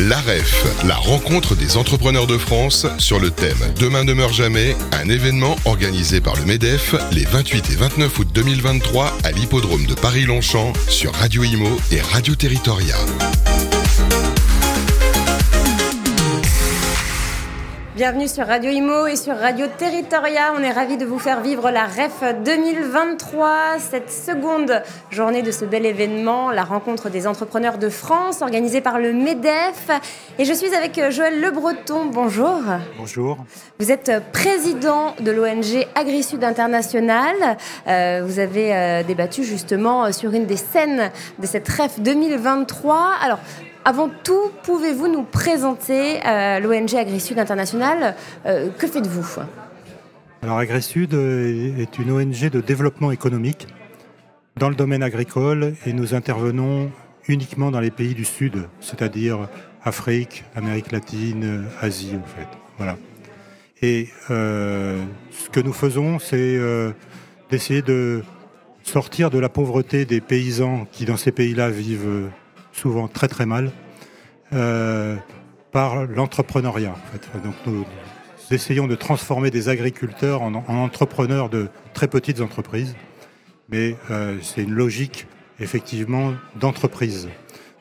La REF, la rencontre des entrepreneurs de France sur le thème Demain ne meurt jamais, un événement organisé par le MEDEF les 28 et 29 août 2023 à l'hippodrome de Paris-Longchamp sur Radio Imo et Radio Territoria. Bienvenue sur Radio Imo et sur Radio Territoria. On est ravis de vous faire vivre la REF 2023, cette seconde journée de ce bel événement, la rencontre des entrepreneurs de France, organisée par le MEDEF. Et je suis avec Joël Le Breton. Bonjour. Bonjour. Vous êtes président de l'ONG AgriSud International. Euh, vous avez euh, débattu justement sur une des scènes de cette REF 2023. Alors, avant tout, pouvez-vous nous présenter euh, l'ONG AgriSud International? Euh, Que faites-vous? Alors AgriSud est une ONG de développement économique dans le domaine agricole et nous intervenons uniquement dans les pays du Sud, c'est-à-dire Afrique, Amérique latine, Asie en fait. Voilà. Et euh, ce que nous faisons, c'est d'essayer de sortir de la pauvreté des paysans qui dans ces pays-là vivent souvent très très mal, euh, par l'entrepreneuriat. Donc nous, essayons de transformer des agriculteurs en, entrepreneurs de très petites entreprises, mais euh, c'est une logique effectivement d'entreprise.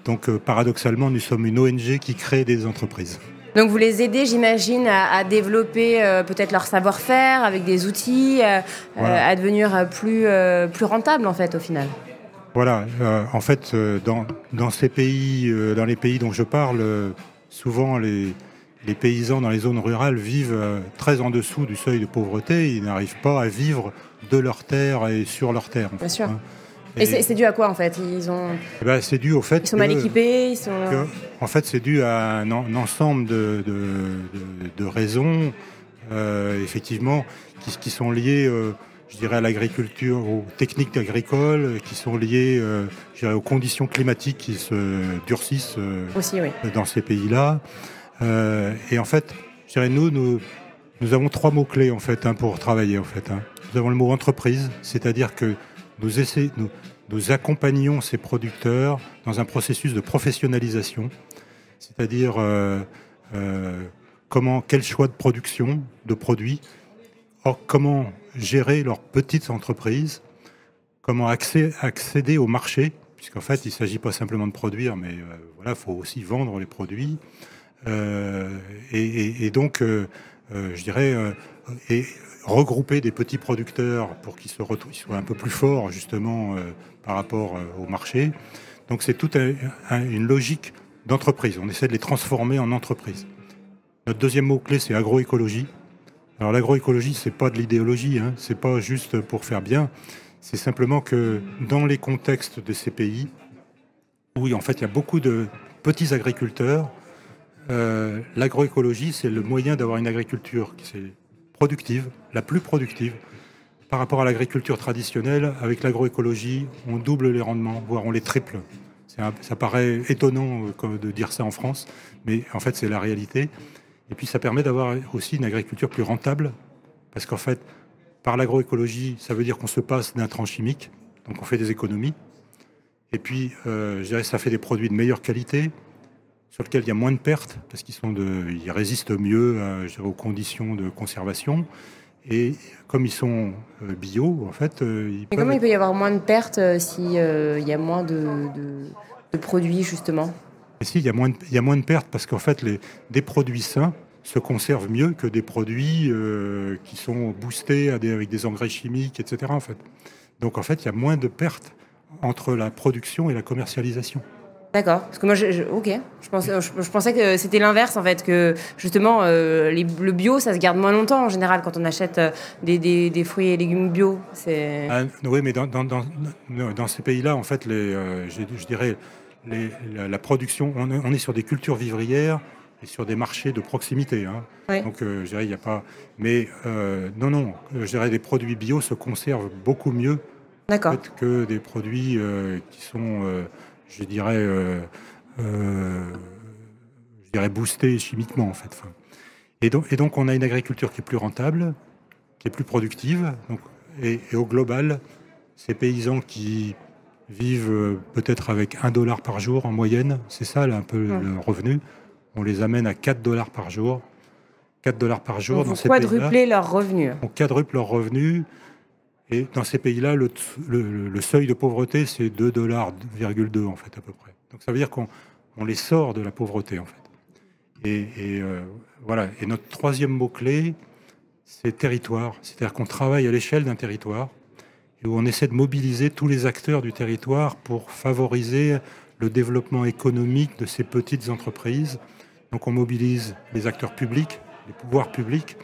Donc euh, paradoxalement, nous sommes une ONG qui crée des entreprises. Donc vous les aidez, j'imagine, à, développer peut-être leur savoir-faire avec des outils, à devenir plus, plus rentable en fait au final. Voilà, euh, en fait, euh, dans, ces pays, euh, dans les pays dont je parle, souvent les, paysans dans les zones rurales vivent très en dessous du seuil de pauvreté. Ils n'arrivent pas à vivre de leur terre et sur leur terre. Bien sûr. Hein. Et, c'est dû à quoi en fait? Ils ont. Eh ben, c'est dû au fait. Ils sont mal équipés. Ils sont... en fait, c'est dû à un, ensemble de, raisons, effectivement, qui, sont liées je dirais, à l'agriculture, aux techniques agricoles qui sont liées euh, aux conditions climatiques qui se durcissent euh, dans ces pays-là. Euh, et en fait, je dirais, nous, nous, nous avons trois mots-clés en fait, hein, pour travailler. En fait, hein. Nous avons le mot entreprise, c'est-à-dire que nous, essayons, nous, nous accompagnons ces producteurs dans un processus de professionnalisation, c'est-à-dire comment, quel choix de production, de produits, or comment gérer leurs petites entreprises, comment accéder au marché, puisqu'en fait, il ne s'agit pas simplement de produire, mais euh, voilà, il faut aussi vendre les produits. Euh, et, donc, euh, je dirais, regrouper des petits producteurs pour qu'ils soient un peu plus forts, justement, par rapport au marché. Donc, c'est toute une logique d'entreprise. On essaie de les transformer en entreprise. Notre deuxième mot-clé, c'est agroécologie. Alors l'agroécologie, c'est pas de l'idéologie, hein. c'est pas juste pour faire bien. C'est simplement que dans les contextes de ces pays, où en fait il y a beaucoup de petits agriculteurs, euh, l'agroécologie, c'est le moyen d'avoir une agriculture qui est productive, la plus productive, par rapport à l'agriculture traditionnelle. Avec l'agroécologie, on double les rendements, voire on les triple. ça paraît étonnant euh, de dire ça en France, mais en fait c'est la réalité. Et puis ça permet d'avoir aussi une agriculture plus rentable, parce qu'en fait, par l'agroécologie, ça veut dire qu'on se passe d'un train chimique, donc on fait des économies. Et puis, euh, je dirais, ça fait des produits de meilleure qualité, sur lesquels il y a moins de pertes, parce qu'ils sont de, ils résistent mieux euh, aux conditions de conservation. Et comme ils sont euh, bio, en fait, ils comment il peut y avoir moins de pertes s'il y a moins de, de produits, justement? Il y, a moins de, il y a moins de pertes parce qu'en fait, les, des produits sains se conservent mieux que des produits euh, qui sont boostés avec des engrais chimiques, etc. En fait. Donc en fait, il y a moins de pertes entre la production et la commercialisation. D'accord. Parce que moi, je, ok. Je pensais, je, pensais que c'était l'inverse, en fait, que justement, euh, le bio, ça se garde moins longtemps en général quand on achète euh, des, des, fruits et légumes bio. Ah, oui, mais dans, dans, dans, dans ces pays-là, en fait, les, je dirais, la, production, on, est sur des cultures vivrières et sur des marchés de proximité. Hein. Donc, euh, je dirais, il n'y a pas. Mais euh, non, non, je dirais, les produits bio se conservent beaucoup mieux que des produits euh, qui sont, je dirais, je dirais, boostés chimiquement, en fait. Et donc, et donc, on a une agriculture qui est plus rentable, qui est plus productive. Donc, et au global, ces paysans qui vivent euh, peut-être avec un dollar par jour en moyenne, c'est ça là, un peu le revenu. on les amène à 4 dollars par jour. 4 dollars par jour dans ces pays-là. leurs revenus. On quadruple leurs revenus. Et dans ces pays-là, le, seuil de pauvreté, c'est 2 dollars, en fait, à peu près. Donc ça veut dire qu'on les sort de la pauvreté, en fait. Et, euh, voilà. Et notre troisième mot-clé, c'est territoire. C'est-à-dire qu'on travaille à l'échelle d'un territoire où on essaie de mobiliser tous les acteurs du territoire pour favoriser le développement économique de ces petites entreprises. Donc on mobilise les acteurs publics, les pouvoirs publics,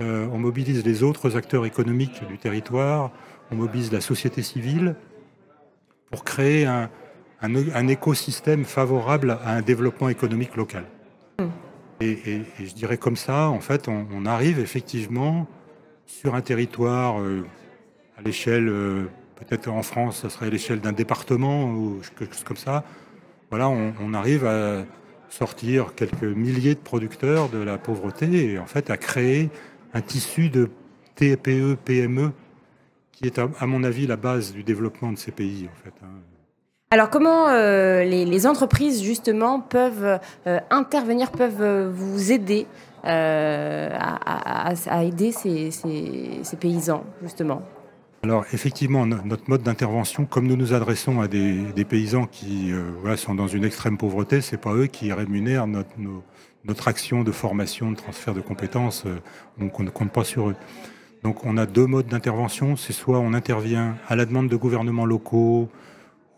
euh, on mobilise les autres acteurs économiques du territoire, on mobilise la société civile pour créer un, écosystème favorable à un développement économique local. Et, je dirais comme ça, en fait, on, arrive effectivement sur un territoire euh, à l'échelle, euh, peut-être en France, ça serait à l'échelle d'un département ou quelque chose comme ça. Voilà, on, arrive à sortir quelques milliers de producteurs de la pauvreté et en fait à créer un tissu de TPE, PME qui est à, mon avis la base du développement de ces pays en fait. Hein. Alors comment euh, les, entreprises justement peuvent euh, intervenir, peuvent vous aider à, aider ces, ces paysans justement? Alors effectivement, notre mode d'intervention, comme nous nous adressons à des, paysans qui euh, sont dans une extrême pauvreté, c'est pas eux qui rémunèrent notre, notre, action de formation, de transfert de compétences, euh, donc on ne compte pas sur eux. Donc on a deux modes d'intervention, c'est soit on intervient à la demande de gouvernements locaux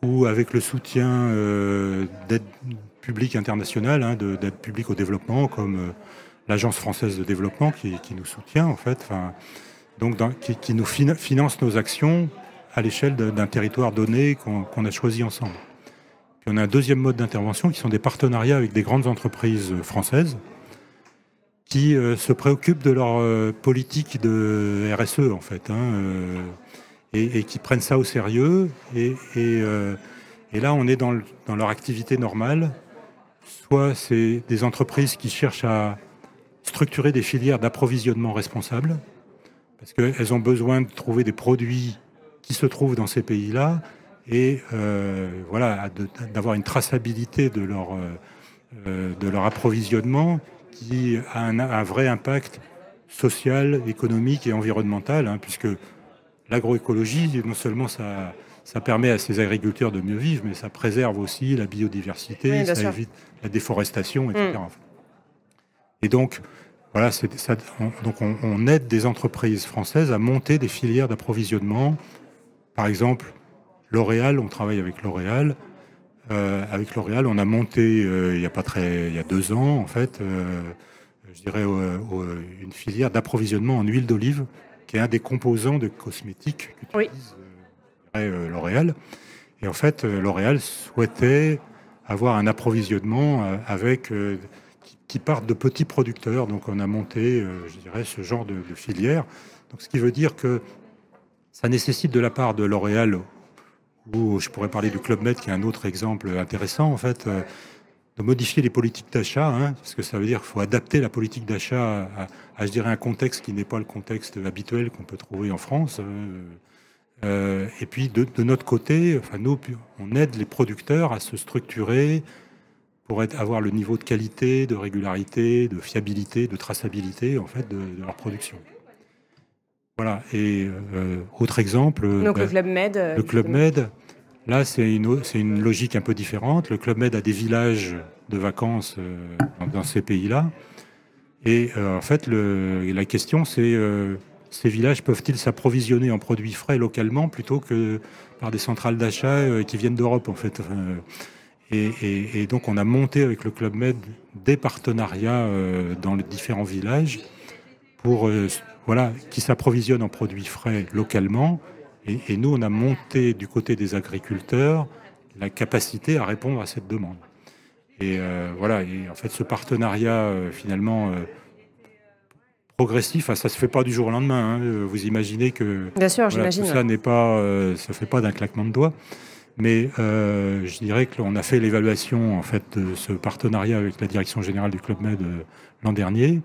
ou avec le soutien euh, d'aide publique internationale, hein, d'aide publique au développement, comme l'Agence française de développement qui, nous soutient en fait. Donc qui, nous finance nos actions à l'échelle d'un territoire donné qu'on a choisi ensemble. Puis on a un deuxième mode d'intervention qui sont des partenariats avec des grandes entreprises françaises qui euh, se préoccupent de leur euh, politique de RSE en fait, hein, euh, et, qui prennent ça au sérieux. Et, là, on est dans, dans leur activité normale. Soit c'est des entreprises qui cherchent à structurer des filières d'approvisionnement responsables, parce qu'elles ont besoin de trouver des produits qui se trouvent dans ces pays-là et euh, voilà, d'avoir une traçabilité de leur, euh, euh, de leur approvisionnement qui a un, vrai impact social, économique et environnemental, hein, puisque l'agroécologie, non seulement ça, ça permet à ces agriculteurs de mieux vivre, mais ça préserve aussi la biodiversité, ça évite la déforestation, etc. Mm. Et donc, voilà, ça, donc on, aide des entreprises françaises à monter des filières d'approvisionnement. Par exemple, L'Oréal, on travaille avec L'Oréal. Euh, avec L'Oréal, on a monté euh, il y a pas très, il y a deux ans en fait, euh, je dirais une filière d'approvisionnement en huile d'olive, qui est un des composants de cosmétiques qu'utilise L'Oréal. Et en fait, L'Oréal souhaitait avoir un approvisionnement avec partent de petits producteurs. Donc on a monté, euh, je dirais, ce genre de, filière. Donc ce qui veut dire que ça nécessite de la part de L'Oréal, ou je pourrais parler du Club Med, qui est un autre exemple intéressant, en fait, euh, de modifier les politiques d'achat, hein, parce que ça veut dire qu'il faut adapter la politique d'achat à, je dirais, un contexte qui n'est pas le contexte habituel qu'on peut trouver en France. Euh, et puis de, de, notre côté, enfin nous, on aide les producteurs à se structurer, pour être, avoir le niveau de qualité, de régularité, de fiabilité, de traçabilité en fait de, leur production. Voilà. Et euh, autre exemple. Donc le Club Med. Euh, le Club Med. Là, c'est une, logique un peu différente. Le Club Med a des villages de vacances euh, dans, ces pays-là. Et en fait, le, la question, c'est ces villages peuvent-ils s'approvisionner en produits frais localement plutôt que par des centrales d'achat qui viennent d'Europe, en fait et, donc on a monté avec le Club Med des partenariats euh, dans les différents villages pour euh, voilà qui s'approvisionnent en produits frais localement. Et, nous on a monté du côté des agriculteurs la capacité à répondre à cette demande. Et euh, voilà. Et en fait ce partenariat finalement progressif, ça se fait pas du jour au lendemain. Hein. Vous imaginez que Bien sûr, tout ça n'est pas, ça fait pas d'un claquement de doigts. Mais euh, je dirais que a fait l'évaluation en fait de ce partenariat avec la direction générale du Club Med euh, l'an dernier.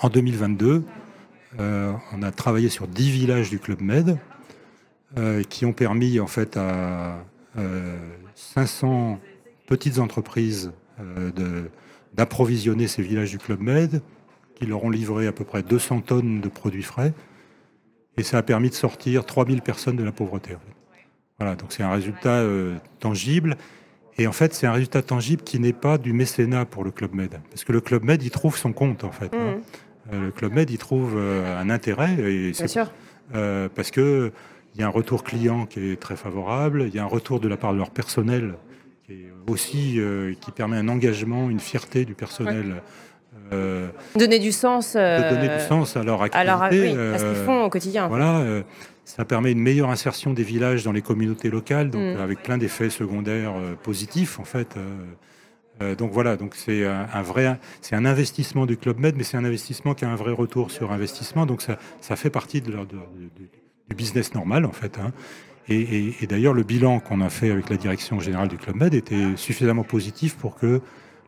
En 2022, euh, on a travaillé sur 10 villages du Club Med qui ont permis en fait à 500 petites entreprises de, d'approvisionner ces villages du Club Med, qui leur ont livré à peu près 200 tonnes de produits frais. Et ça a permis de sortir 3000 personnes de la pauvreté. Voilà, donc c'est un résultat euh, tangible. Et en fait, c'est un résultat tangible qui n'est pas du mécénat pour le Club Med. Parce que le Club Med, il trouve son compte, en fait. Hein. Mmh. Euh, le Club Med, il trouve euh, un intérêt. Et Bien sûr. parce que il y a un retour client qui est très favorable, il y a un retour de la part de leur personnel qui est aussi qui permet un engagement, une fierté du personnel. Euh, donner du sens. Euh, donner du sens à leur activité. Oui, à ce qu'ils font au quotidien. Voilà. Ça permet une meilleure insertion des villages dans les communautés locales, donc mm. avec plein d'effets secondaires positifs en fait. donc voilà, donc c'est un, vrai, c'est un investissement du Club Med, mais c'est un investissement qui a un vrai retour sur investissement. Donc ça, ça fait partie de, du business normal en fait. Hein. Et, et d'ailleurs, le bilan qu'on a fait avec la direction générale du Club Med était suffisamment positif pour que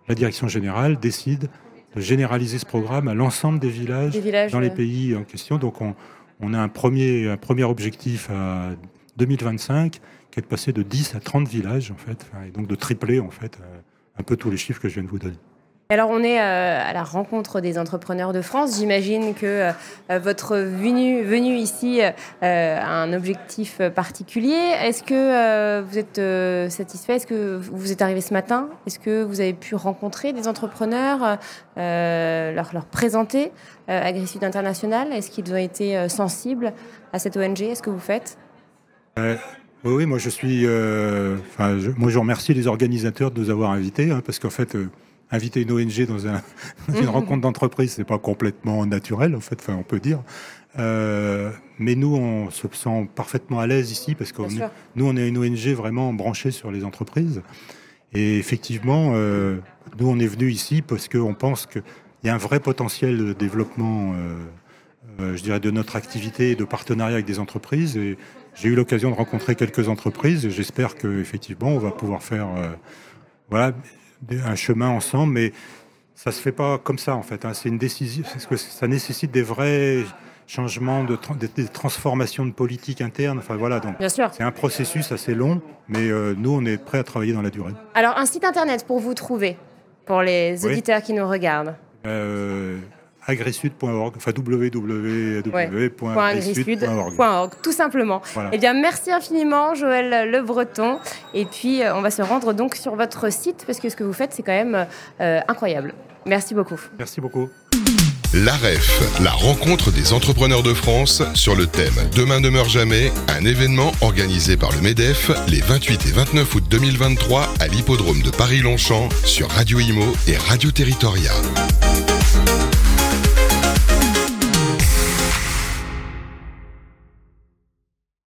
la direction générale décide de généraliser ce programme à l'ensemble des villages, dans les pays en question. Donc on, on, a un premier, un premier objectif à 2025 qui est de passer de 10 à 30 villages en fait, et donc de tripler en fait euh, un peu tous les chiffres que je viens de vous donner. Alors on est euh, à la rencontre des entrepreneurs de France. J'imagine que euh, votre venue, ici a un objectif particulier. Est-ce que vous êtes satisfait? Est-ce que vous êtes arrivé ce matin? Est-ce que vous avez pu rencontrer des entrepreneurs, leur, présenter AgriSud International? Est-ce qu'ils ont été sensibles à cette ONG Est-ce que vous faites? Oui, moi je suis. moi je remercie les organisateurs de nous avoir invités, hein, parce qu'en fait, inviter une ONG dans, une mhm. rencontre d'entreprise, c'est pas complètement naturel, en fait, enfin, on peut dire. Euh, mais nous, on se sent parfaitement à l'aise ici parce que nous, on est une ONG vraiment branchée sur les entreprises. Et effectivement, euh, nous, on est venu ici parce qu'on pense qu'il y a un vrai potentiel de développement, euh, je dirais, de notre activité et de partenariat avec des entreprises. Et j'ai eu l'occasion de rencontrer quelques entreprises et j'espère qu'effectivement, on va pouvoir faire voilà, un chemin ensemble, mais ça se fait pas comme ça en fait. Hein. C'est une décision, parce que ça nécessite des vrais changements, de des transformations de politique interne. Enfin voilà, donc c'est un processus assez long, mais euh, nous on est prêts à travailler dans la durée. Alors un site internet pour vous trouver, pour les auditeurs qui nous regardent. Euh, agrisud.org, enfin www.agrisud.org. tout simplement. Eh bien, merci infiniment, Joël Le Breton. Et puis, euh, on va se rendre donc sur votre site parce que ce que vous faites, c'est quand même euh, incroyable. Merci beaucoup. Merci beaucoup. L'AREF, la rencontre des entrepreneurs de France sur le thème Demain ne meurt jamais, un événement organisé par le MEDEF les 28 et 29 août 2023 à l'hippodrome de Paris-Longchamp sur Radio Imo et Radio Territoria.